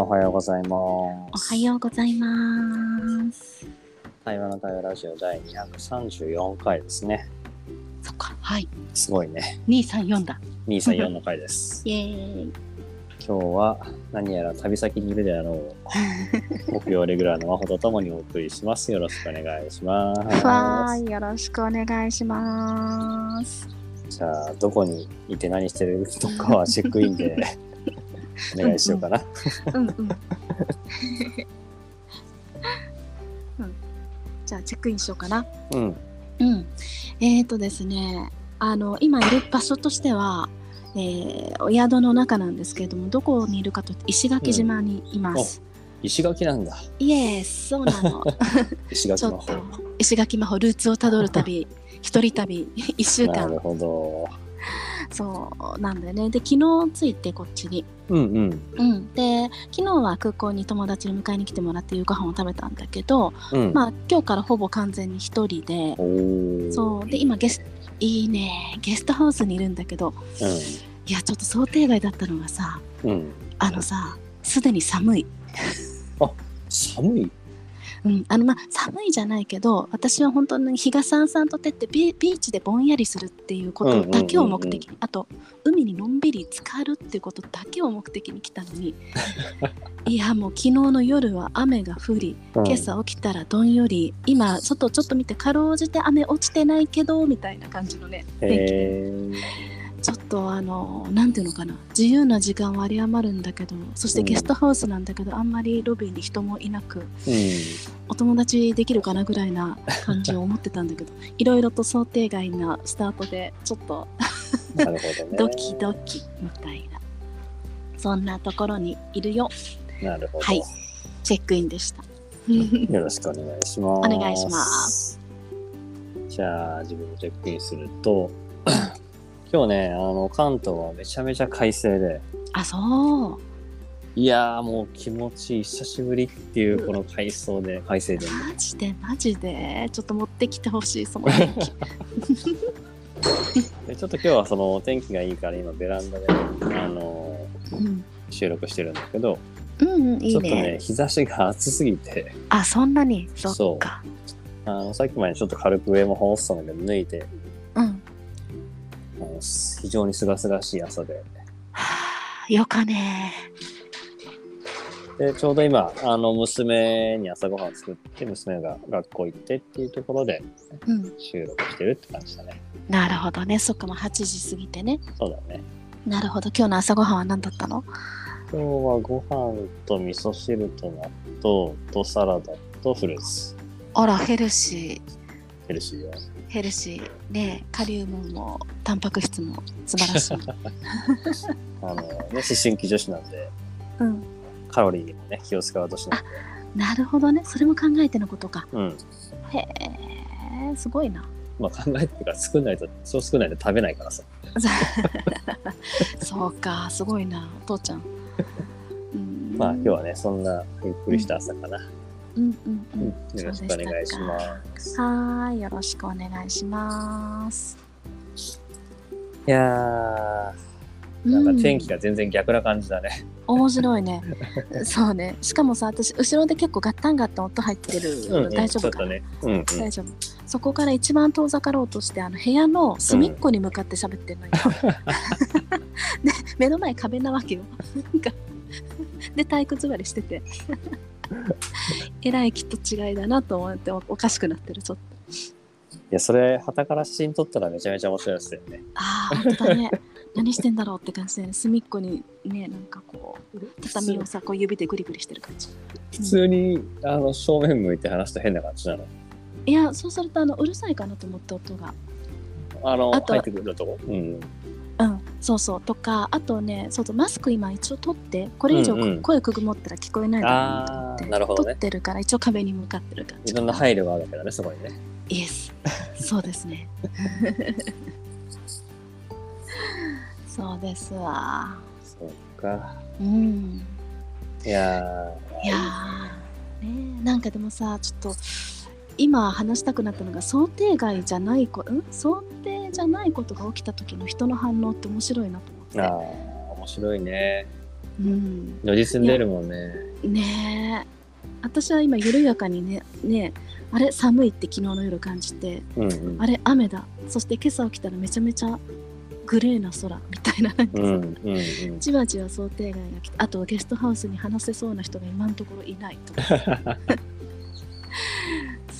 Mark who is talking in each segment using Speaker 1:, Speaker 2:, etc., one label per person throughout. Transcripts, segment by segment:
Speaker 1: おはようございま
Speaker 2: お
Speaker 1: す。
Speaker 2: はようございます。
Speaker 1: 対話の対話ラジオ第234回ですね。
Speaker 2: そっか、はい。
Speaker 1: すごいね。
Speaker 2: 234だ。
Speaker 1: 234の回です。
Speaker 2: イエーイ。
Speaker 1: 今日は何やら旅先にいるであろう。木曜レギュラーの真帆とともにお送りします。よろしくお願いします。
Speaker 2: わーい、よろしくお願いします。
Speaker 1: じゃあ、どこにいて何してる？とかはチェックインで お願いしようかな。
Speaker 2: うんうん。うん じゃあ、チェックインしようかな。
Speaker 1: うん。
Speaker 2: うん。えーとですね、あの、今いる場所としては、えーお宿の中なんですけれども、どこにいるかと石垣島にいます。
Speaker 1: 石垣なんだ。
Speaker 2: イエース、そうなの。
Speaker 1: 石垣の
Speaker 2: ちょっと
Speaker 1: 方。
Speaker 2: 石垣魔法ルーツをたどる旅一人旅一週間
Speaker 1: なるほど。
Speaker 2: そうなんだよね。で昨日着いてこっちに。
Speaker 1: うんうん。
Speaker 2: うん。で昨日は空港に友達に迎えに来てもらって夕ご飯を食べたんだけど、
Speaker 1: うん。
Speaker 2: まあ今日からほぼ完全に一人で。そう。で今ゲスいいね。ゲストハウスにいるんだけどいやちょっと想定外だったのがさ
Speaker 1: うん。うん。
Speaker 2: あのさすでに寒い。
Speaker 1: 寒い？
Speaker 2: うん、あのまあ寒いじゃないけど私は本当に日がさんさんと照ってビビーチでぼんやりするっていうことだけを目的に、あと海にのんびり浸かるっていうことだけを目的に来たのに いやもう昨日の夜は雨が降り
Speaker 1: うん。
Speaker 2: 今朝起きたらどんより今外ちょっと見てかろうじて雨落ちてないけどみたいな感じのね天気。でとあのなんていうのかな自由な時間は有り余るんだけどそしてゲストハウスなんだけど、あんまりロビーに人もいなく
Speaker 1: うん。
Speaker 2: お友達できるかなぐらいな感じを思ってたんだけど いろいろと想定外なスタートでちょっと
Speaker 1: ね。
Speaker 2: ドキドキみたいなそんなところにいるよ
Speaker 1: なるほど。
Speaker 2: はいチェックインでした
Speaker 1: よろしくお願いします。
Speaker 2: お願いします。
Speaker 1: じゃあ、自分でチェックインすると、今日ね、あの、関東はめちゃめちゃ快晴で、
Speaker 2: あそう。
Speaker 1: いやーもう気持ちいい、久しぶりっていうこの快晴で、快晴で、
Speaker 2: マジでマジで。ちょっと持ってきてほしいその天気。
Speaker 1: でちょっと今日はそのお天気がいいから今ベランダで、あの
Speaker 2: うん。
Speaker 1: 収録してるんだけど、
Speaker 2: うんうんいい
Speaker 1: ちょっとね
Speaker 2: ね
Speaker 1: 日差しが暑すぎて。
Speaker 2: あそんなに？そっか。
Speaker 1: あのさっきまでちょっと軽く上も羽織ってたんだけど脱いで
Speaker 2: うん
Speaker 1: あの非常にすがすがしい朝で。
Speaker 2: はあよかね。
Speaker 1: でちょうど今あの娘に朝ごはん作って娘が学校行ってっていうところで
Speaker 2: うん。
Speaker 1: 収録してるって感じだね。
Speaker 2: なるほどね。そっかもう8時過ぎてね。
Speaker 1: そうだね。
Speaker 2: なるほど。今日の朝ごはんは何だったの？
Speaker 1: 今日はご飯と味噌汁と納豆とサラダとフルーツ。
Speaker 2: あらヘルシー
Speaker 1: ヘルシーよ。
Speaker 2: ヘルシー。でカリウムもタンパク質も素晴らしい。
Speaker 1: あの、ね、思春期女子なんで
Speaker 2: うん、
Speaker 1: カロリーにもね気を使う年なんで。
Speaker 2: なるほどね。それも考えてのことか。
Speaker 1: うん。
Speaker 2: へえ、すごいな。
Speaker 1: まあ考えてるから作んないとそう作んないと食べないからさ。
Speaker 2: そうか、すごいな、お父ちゃん。
Speaker 1: まあ今日はねそんなゆっくりした朝かな、
Speaker 2: うんうんう
Speaker 1: うん。
Speaker 2: ん。
Speaker 1: よろしくお願いします。
Speaker 2: す。はーい、よろしくお願いします。
Speaker 1: いやーなんか天気が全然逆な感じだね、
Speaker 2: うん、面白いね。そうね。しかもさ、私、後ろで結構ガッタンガッタン音入ってる。
Speaker 1: うんうん。
Speaker 2: 大丈夫かな、
Speaker 1: ね。うんうん。
Speaker 2: 大丈夫。そこから一番遠ざかろうとしてあの部屋の隅っこに向かって喋ってるのよ、で目の前壁なわけよ。なんか。で体育座りしててえらいきっと違いだなと思っておおかしくなってるちょっと。
Speaker 1: いやそれ旗から写真撮ったらめちゃめちゃ面白いですよね。
Speaker 2: ああ本当だね。何してんだろうって感じで、ね、隅っこにねなんかこう畳をさこう指でグリグリしてる感じ。
Speaker 1: 普通にあの正面向いて話すと変な感じなの？
Speaker 2: いやそうするとあのうるさいかなと思って音が。
Speaker 1: あの
Speaker 2: あと
Speaker 1: 入ってくるとこ？うん
Speaker 2: うん、そうそう。とかあとねそうそうマスク今一応取ってこれ以上
Speaker 1: うんうん。
Speaker 2: 声くぐもったら聞こえないだろうなと思って、
Speaker 1: あーなるほどね。
Speaker 2: 取ってるから一応壁に向かってる感じ
Speaker 1: いろんな配慮があるわけだねそこにね
Speaker 2: イエスそうですね。そうですわ。
Speaker 1: そうか。
Speaker 2: うん。
Speaker 1: いや
Speaker 2: いやー。ねなんかでもさちょっと今話したくなったのが想定外じゃないこ、ん？想定じゃないことが起きた時の人の反応って面白いなと思って。
Speaker 1: ーあー面白いね。
Speaker 2: うん。
Speaker 1: 如実に出るもんね。
Speaker 2: ねえ。私は今緩やかにねねあれ？寒いって昨日の夜感じて。
Speaker 1: うんうん。
Speaker 2: あれ？雨だ。そして今朝起きたらめちゃめちゃグレーな空みたいななんかさ、
Speaker 1: うんうんうん。
Speaker 2: じわじわ想定外が来てあとゲストハウスに話せそうな人が今のところいないと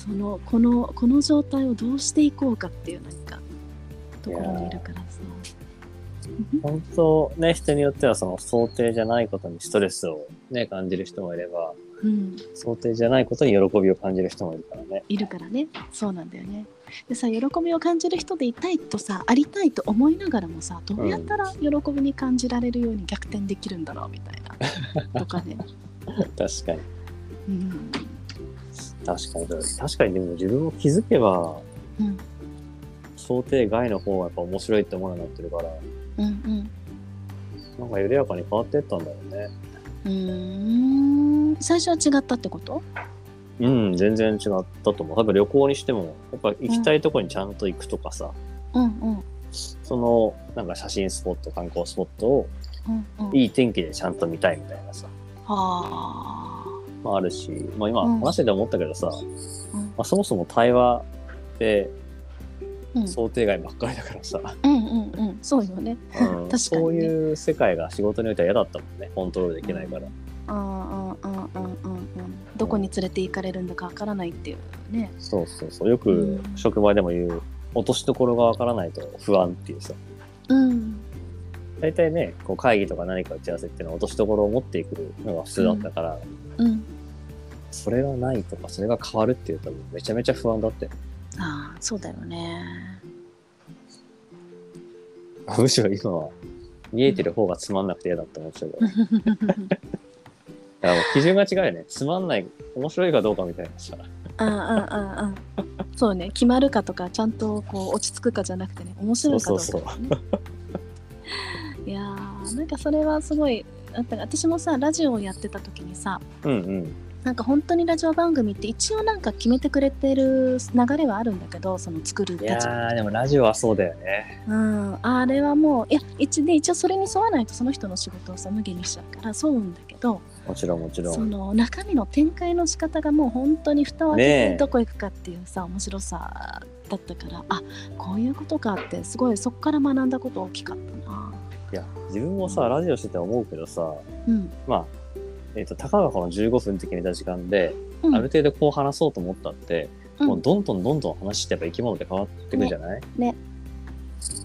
Speaker 2: そのこのこの状態をどうしていこうかっていうなんかところにいるからさ
Speaker 1: 本当ね、人によってはその想定じゃないことにストレスをね、感じる人もいれば、
Speaker 2: うん。
Speaker 1: 想定じゃないことに喜びを感じる人もいるからね。
Speaker 2: いるからね。そうなんだよね。でさ喜びを感じる人でいたいとさありたいと思いながらもさどうやったら喜びに感じられるように逆転できるんだろうみたいなとかね、
Speaker 1: 確かに。
Speaker 2: うん
Speaker 1: 確かに。確かにでも自分も気づけば、
Speaker 2: うん。
Speaker 1: 想定外の方がやっぱ面白いって思うようになってるから、
Speaker 2: うんうん。
Speaker 1: なんか緩やかに変わってったんだろうね。
Speaker 2: うーん。最初は違ったってこと？
Speaker 1: うん、全然違ったと思う。多分旅行にしても、やっぱ行きたいとこにちゃんと行くとかさ、
Speaker 2: うんうん。
Speaker 1: その、なんか写真スポット、観光スポットを
Speaker 2: うんうん。
Speaker 1: いい天気でちゃんと見たいみたいなさ、
Speaker 2: はあ
Speaker 1: まああるし、まあ今
Speaker 2: うん。
Speaker 1: 話してて思ったけどさ、
Speaker 2: うん。
Speaker 1: まあ、そもそも対話って
Speaker 2: うん。
Speaker 1: 想定外ばっかりだからさ、
Speaker 2: うんうんうん。そうよね。
Speaker 1: うん。
Speaker 2: ね。
Speaker 1: そういう世界が仕事においては嫌だったもんね、コントロールできないから。
Speaker 2: うん。うんうんうんうんうんどこに連れて行かれるんだかわからないっていうね。
Speaker 1: そうそうそう。よく
Speaker 2: うん。
Speaker 1: 職場でも言う、落としどころがわからないと不安っていうさ。
Speaker 2: うん。
Speaker 1: 大体ね、こう会議とか何か打ち合わせっていうのは落としどころを持っていくのが普通だったから、
Speaker 2: うん
Speaker 1: それがないとか、それが変わるっていうとめちゃめちゃ不安だって。
Speaker 2: ああそうだよね
Speaker 1: むしろ今は見えてる方がつまんなくて嫌だって思っちゃうから。だからもう基準が違うよね。つまんない、面白いかどうかみたいなさ。
Speaker 2: うんうんうんうんそうね決まるかとかちゃんとこう落ち着くかじゃなくてね面白いかどうか、ね、
Speaker 1: そう
Speaker 2: いやーなんかそれはすごいあった私もさラジオをやってた時にさ
Speaker 1: うんうん。
Speaker 2: なんか本当にラジオ番組って一応なんか決めてくれてる流れはあるんだけどその作る
Speaker 1: いや
Speaker 2: 立場
Speaker 1: ー、でもラジオはそうだよね。
Speaker 2: うん、あれはもういや一で一応それに沿わないとその人の仕事をさ無限にしちゃうからそううんだけど
Speaker 1: もちろんもちろ
Speaker 2: そ
Speaker 1: ん。
Speaker 2: の中身の展開の仕方がもう本当に蓋を開
Speaker 1: ね
Speaker 2: け
Speaker 1: え
Speaker 2: てどこ行くかっていうさ面白さだったからあこういうことかってすごいそこから学んだこと大きかったな。
Speaker 1: いや、自分もさ、ラジオしてて思うけどさ、
Speaker 2: うん
Speaker 1: まあ、えっ、と、たかがこの15分って決めた時間で、
Speaker 2: うん。
Speaker 1: ある程度こう話そうと思ったって、
Speaker 2: うん。
Speaker 1: もうどんどんどんどん話してやっぱ生き物って変わってくるじゃない、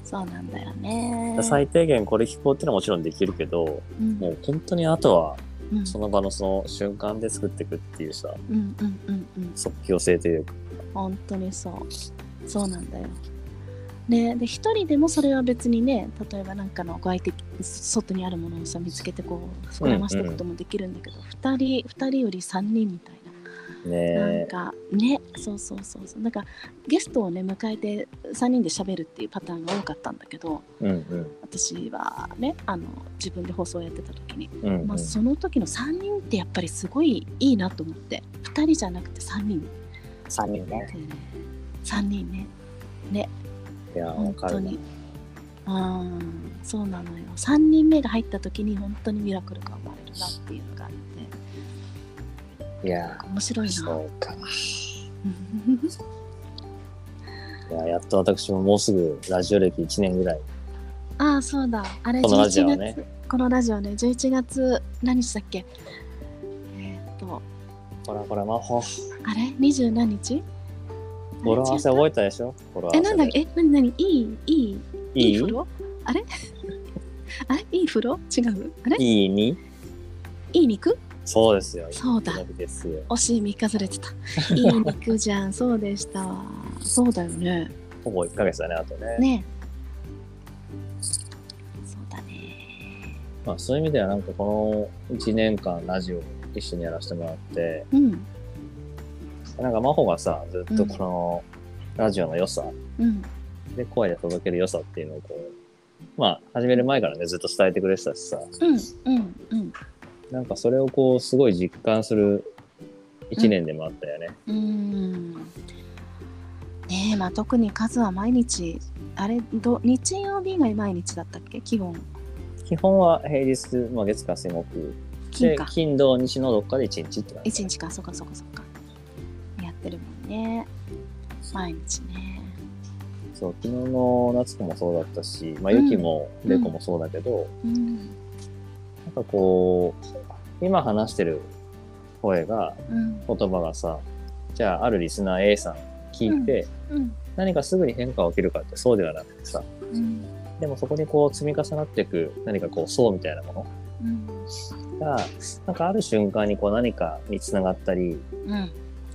Speaker 2: そうなんだよね。
Speaker 1: 最低限これ聞こうっていうのはもちろんできるけど、
Speaker 2: うん。
Speaker 1: もう本当にあとは
Speaker 2: うん。
Speaker 1: その場のその瞬間で作っていくっていうさ、
Speaker 2: うんうんうんうん。
Speaker 1: 即興性というか。
Speaker 2: 本当にそう。そうなんだよ。ね、で一人でもそれは別にね例えばなんかのご相手外にあるものをさ見つけてこう膨らましていくこともできるんだけど、二人二人より三人みたい
Speaker 1: ね
Speaker 2: ななん
Speaker 1: え。
Speaker 2: かね。そうそうそうそう。なんかゲストをね迎えて3人で喋るっていうパターンが多かったんだけど
Speaker 1: うんうん。
Speaker 2: 私はねあの自分で放送やってた時に、
Speaker 1: うんうん。
Speaker 2: まあ、その時の3人ってやっぱりすごいいいなと思って2人じゃなくて3人。
Speaker 1: 3人ね。
Speaker 2: で3人ね
Speaker 1: いや、わ
Speaker 2: 本
Speaker 1: かる。な
Speaker 2: 当に。うんそうなのよ。3人目が入った時に本当にミラクルが生まれるなっていうのがあって。
Speaker 1: いや、
Speaker 2: 面白いな。
Speaker 1: そうか。いや、やっと私ももうすぐラジオ歴1年ぐらい。
Speaker 2: ああそうだ。あれ
Speaker 1: このラジオは
Speaker 2: 11
Speaker 1: ね
Speaker 2: 月。このラジオね。11月何日だっけ？えーっと。
Speaker 1: ほらほら、魔法。
Speaker 2: あれ？二十何日？
Speaker 1: 語呂合わせ覚えたでしょ？
Speaker 2: え、なんだっけ？え、なになにいい
Speaker 1: いい
Speaker 2: いい？風呂？あれ？あれ？いい風呂？違う？あれ？
Speaker 1: いいに
Speaker 2: いい肉？
Speaker 1: そうですよ。
Speaker 2: そうだ。惜しい3かずれてた。いい肉じゃん。そうでしたわ。そうだよね。
Speaker 1: ほぼ1か月だね、あとね。
Speaker 2: ね。そうだね。
Speaker 1: まあそういう意味では、なんかこの1年間ラジオ一緒にやらせてもらって、
Speaker 2: うん、
Speaker 1: なんか真帆がさ、ずっとこのラジオの良さ、
Speaker 2: うん。
Speaker 1: で声で届ける良さっていうのをこう、まあ始める前からね、ずっと伝えてくれてたしさ、
Speaker 2: うんうんうん。
Speaker 1: なんかそれをこうすごい実感する1年でもあったよね。
Speaker 2: うん。ねえまあ特に数は毎日あれど日曜日が毎日だったっけ？基本。
Speaker 1: 基本は平日、まあ、月火水木。で
Speaker 2: 金か。
Speaker 1: 金土日のどっかで1日って感じ。
Speaker 2: 一日か。そっかそっかそっかね。毎日ね。
Speaker 1: そう昨日の夏子もそうだったし、まあ、ゆきも
Speaker 2: うん。
Speaker 1: れいこもそうだけど、
Speaker 2: うん。
Speaker 1: なんかこう今話してる声が
Speaker 2: うん。
Speaker 1: 言葉がさじゃああるリスナー A さん聞いて、
Speaker 2: うん。
Speaker 1: 何かすぐに変化が起きるかってそうではなくてさ
Speaker 2: うん。
Speaker 1: でもそこにこう積み重なっていく何かこう層みたいなも
Speaker 2: うん。
Speaker 1: のがなんかある瞬間にこう何かにつながったり
Speaker 2: うん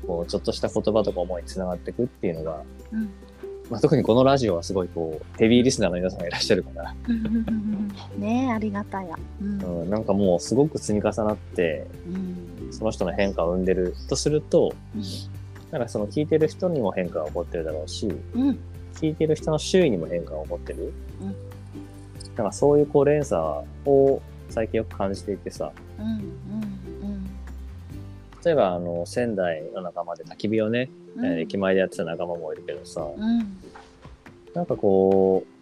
Speaker 1: こうちょっとした言葉とか思いにつながっていくっていうのが、
Speaker 2: うん。
Speaker 1: まあ、特にこのラジオはすごいこうヘビーリスナーの皆さんがいらっしゃるから、
Speaker 2: ねえありがたや。うん。
Speaker 1: うん、なんかもうすごく積み重なって
Speaker 2: うん。
Speaker 1: その人の変化を生んでるとすると
Speaker 2: うん。
Speaker 1: なんかその聞いてる人にも変化が起こってるだろうし
Speaker 2: うん。
Speaker 1: 聞いてる人の周囲にも変化が起こってる、
Speaker 2: うん。
Speaker 1: なんかそういうこう連鎖を最近よく感じていてさ。
Speaker 2: うんうん
Speaker 1: 例えばあの仙台の仲間で焚き火をね、
Speaker 2: うん。
Speaker 1: えー駅前でやってた仲間もいるけどさ、
Speaker 2: うん。
Speaker 1: なんかこう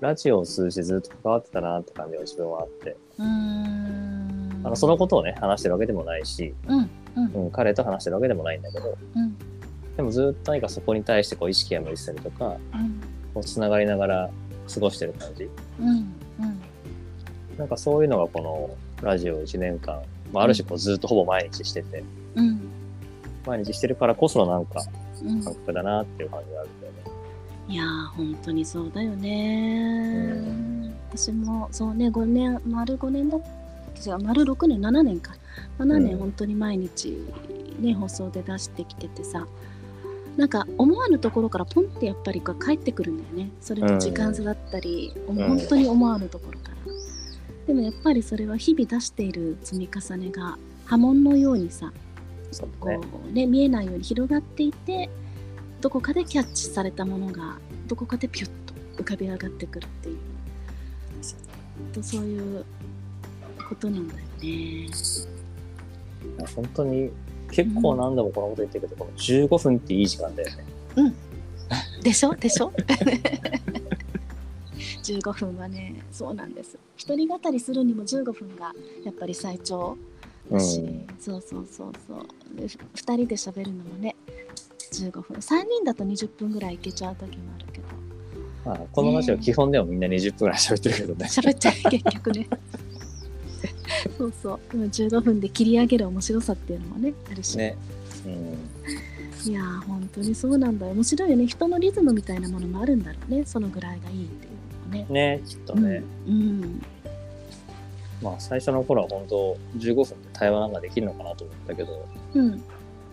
Speaker 1: ラジオを通じてずっと関わってたなって感じが自分はあって。
Speaker 2: うん。
Speaker 1: あのそのことをね話してるわけでもないし、
Speaker 2: うんうん。
Speaker 1: うん、彼と話してるわけでもないんだけど
Speaker 2: うん。
Speaker 1: でもずっと何かそこに対してこう意識が向いてたりとか
Speaker 2: うん。
Speaker 1: こうつながりながら過ごしてる感じ。
Speaker 2: うんうん。
Speaker 1: なんかそういうのがこのラジオ1年間、まあ、ある種こうずっとほぼ毎日してて、
Speaker 2: うん。
Speaker 1: 毎日してるからこそのなんか
Speaker 2: うん。
Speaker 1: 感覚だなっていう感じがあるんだよね。
Speaker 2: いやー本当にそうだよね、私もそうね5年丸5年だ違う丸6年7年か。7
Speaker 1: うん。
Speaker 2: 年本当に毎日ね、放送で出してきててさ。なんか思わぬところからポンってやっぱり帰ってくるんだよね。それと時間差だったり、
Speaker 1: ん。
Speaker 2: 本当に思わぬところから、でもやっぱりそれは日々出している積み重ねが波紋のようにさこ。うね見えないように広がっていてどこかでキャッチされたものがどこかでピュッと浮かび上がってくるっていうとそういうことなんだよね。
Speaker 1: 本当に結構何度もこのこと言ってるけど、この15分っていい時間だよね。
Speaker 2: でしょ？でしょ？15分はねそうなんです。一人語りするにも15分がやっぱり最長。
Speaker 1: うん。
Speaker 2: だし、そうそうそうそう。で2人で喋るのもね15分。3人だと20分ぐらいいけちゃう時もあるけど。
Speaker 1: まあ、このラジオ基本でもみんな20分ぐらい喋ってるけどね。
Speaker 2: 喋っちゃう結局ね。そうそう。でも15分で切り上げる面白さっていうのもねあるし、
Speaker 1: ね。うん。
Speaker 2: いやー本当にそうなんだよ。面白いよね。人のリズムみたいなものもあるんだろうね。そのぐらいがいいっていうね。
Speaker 1: ね、きっとね。
Speaker 2: うん、
Speaker 1: まあ、最初の頃は本当15分で対話なんかできるのかなと思ったけど、
Speaker 2: うん。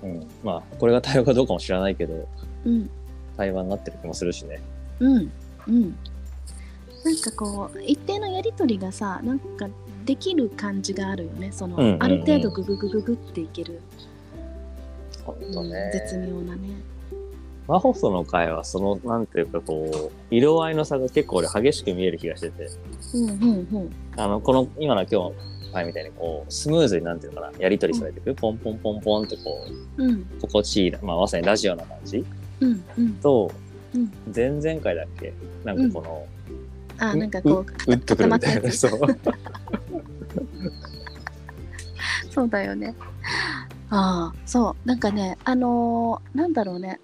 Speaker 1: うん。まあ、これが対話かどうかも知らないけど、
Speaker 2: うん。
Speaker 1: 対話になってる気もするしね。
Speaker 2: うん。うん。なんかこう一定のやり取りがさなんかできる感じがあるよね。その、
Speaker 1: うんうんうん。
Speaker 2: ある程度グググググっていける、
Speaker 1: 本当ね。
Speaker 2: 絶妙なね
Speaker 1: マホソの会は、その、なんていうかこう、色合いの差が結構俺激しく見える気がしてて、
Speaker 2: うんうんうん
Speaker 1: あの、この、今の今日の会みたいにこう、スムーズになんていうのかな、やり取りされていく、ポンポンポンポンってこう、
Speaker 2: うん
Speaker 1: 心地いい、まあ、まさにラジオな感じ？
Speaker 2: うんうん
Speaker 1: と、
Speaker 2: うん
Speaker 1: 前々回だっけ？なんかこの、
Speaker 2: あなんかこう
Speaker 1: 打ってくるみたいな。そう。
Speaker 2: そうだよね。ああ、そう。なんかね、あのーなんだろうね。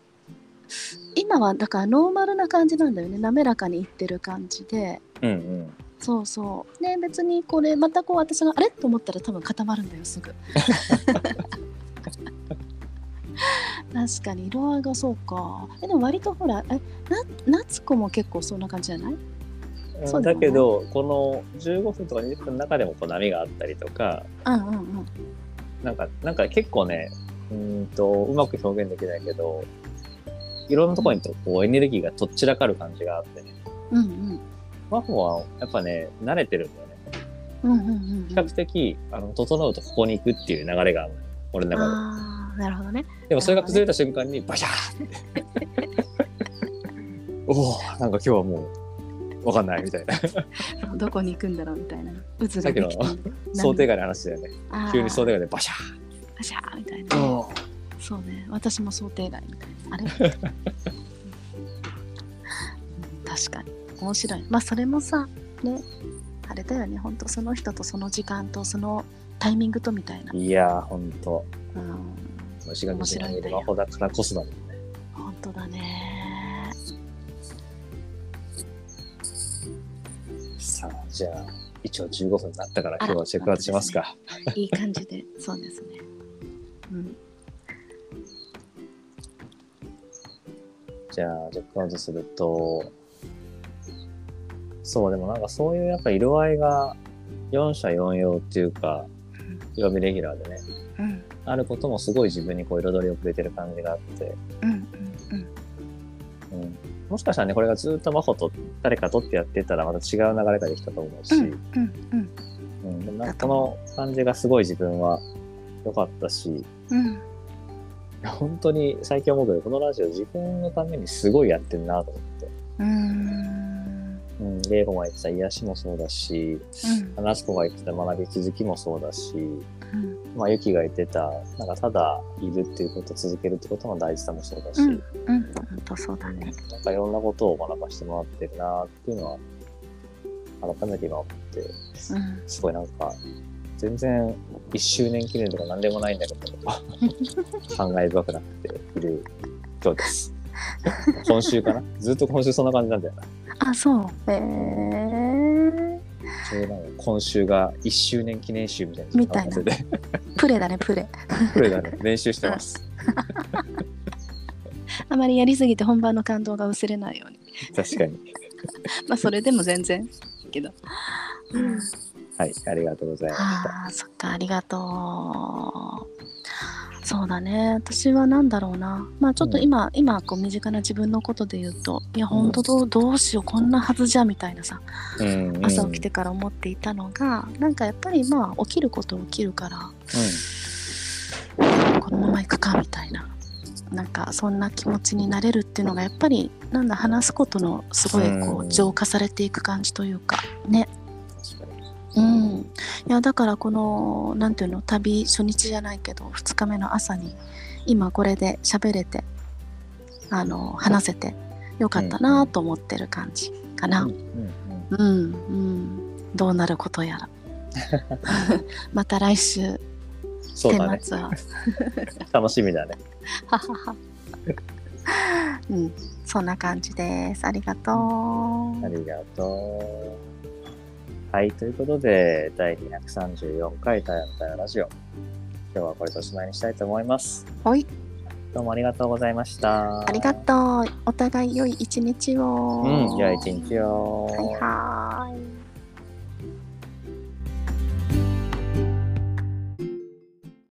Speaker 2: 今はだからノーマルな感じなんだよね。滑らかにいってる感じで。
Speaker 1: うんうん。
Speaker 2: そうそう。ね、別にこれまたこう私があれ？と思ったら多分固まるんだよ、すぐ。確かに色合いがそうか。えでも割とほら、え、な夏子も結構そんな感じじゃない？そうだ
Speaker 1: けど、この15分とか20分の中でもこう波があったりとか、
Speaker 2: うんうんうん。
Speaker 1: なんか、なんか結構ね、うーんと、うまく表現できないけど、いろんなところにこうエネルギーがとっちらかる感じがあってね。
Speaker 2: うんうん。
Speaker 1: マホはやっぱね、慣れてるんだよね。
Speaker 2: うんうんうんうん
Speaker 1: 比較的、あの、整うとここに行くっていう流れがあるのよ俺の中
Speaker 2: ああ、なるほどね。
Speaker 1: で。でもそれが崩れた瞬間に、バシャーって。おおなんか今日はもう、わかんないみたいな。
Speaker 2: どこに行くんだろうみたいな渦
Speaker 1: さっきの想定外の話だよね。急に想定外でバシャ
Speaker 2: パシャーみたい
Speaker 1: ー
Speaker 2: な
Speaker 1: お
Speaker 2: そうね。私も想定外みたいな。あれ？うん。確かに。面白い。まあそれもさね。あれだよね。本当その人とその時間とそのタイミングとみたいな、
Speaker 1: いやー、ほんと。
Speaker 2: うん、
Speaker 1: 虫が口に入れる魔法だからこそだもんね。
Speaker 2: 本当だね。
Speaker 1: さあ、じゃあ、一応15分になったから今日はチェックアウトしますか。
Speaker 2: いい感じで。そうですね。うん
Speaker 1: じゃあ、チェックアウトすると、そう、でもなんかそういうやっぱ色合いが4社4用っていうか、曜日レギュラーでね、
Speaker 2: うん。
Speaker 1: あることもすごい自分にこう彩りをくれてる感じがあって、
Speaker 2: うんうん
Speaker 1: うん、もしかしたらね、これがずっと真帆と誰かとってやってたらまた違う流れができたと思うし、
Speaker 2: うんうんうん。
Speaker 1: うん、でもなんかこの感じがすごい自分は良かったし、
Speaker 2: うん
Speaker 1: 本当に最近思うけど、このラジオ自分のためにすごいやってるなと思って。
Speaker 2: うん。
Speaker 1: うん、レイホが言ってた癒しもそうだし、夏子が言ってた学び気づきもそうだし、
Speaker 2: うん。
Speaker 1: まあ、ユキが言ってた、なんかただいるっていうことを続けるってことの大事さもそうだし、
Speaker 2: うん。うん。本当そうだね。
Speaker 1: なんかいろんなことを学ばしてもらってるなっていうのは、改めて今思って、
Speaker 2: うん。
Speaker 1: すごいなんか、全然1周年記念とか何でもないんだけど、感慨深くなっている今日です。今週かな？ずっと今週そんな感じなんだよな。
Speaker 2: あそう。へえ
Speaker 1: ちょうどなんか今週が1周年記念集みたいな
Speaker 2: みたいな。
Speaker 1: 感じで、
Speaker 2: プレだねプレ。
Speaker 1: これがね、練習してます。
Speaker 2: あまりやりすぎて本番の感動が薄れないように。
Speaker 1: 確かに。
Speaker 2: まあそれでも全然けど、うん、
Speaker 1: はい、ありがとうございました。
Speaker 2: あーそっかありがとう。そうだね。私は何だろうな。まあちょっと今、今こう身近な自分のことで言うといや本当どうどうしようこんなはずじゃみたいなさ
Speaker 1: うんうん、
Speaker 2: 朝起きてから思っていたのが、なんかやっぱりまあ起きること起きるからこのまま行くかみたいな。なんかそんな気持ちになれるっていうのがやっぱりなんだ話すことのすごいこ
Speaker 1: う
Speaker 2: うん。浄化されていく感じというかね。うん、いやだからこのなんていうの旅初日じゃないけど2日目の朝に今これで喋れてあの話せてよかったなと思ってる感じかな。
Speaker 1: うんうん
Speaker 2: どうなることやら。また来週、
Speaker 1: そうだね
Speaker 2: 天。末は。
Speaker 1: 楽しみだね。
Speaker 2: うん、そんな感じです。ありがとう。
Speaker 1: ありがとう。はい、ということで、第234回タイムタイムラジオ。今日はこれでおしまいにしたいと思います。
Speaker 2: ほい、
Speaker 1: どうもありがとうございました。
Speaker 2: ありがとう。お互い良い一日を。
Speaker 1: うん、じゃあ一日を。
Speaker 2: はいは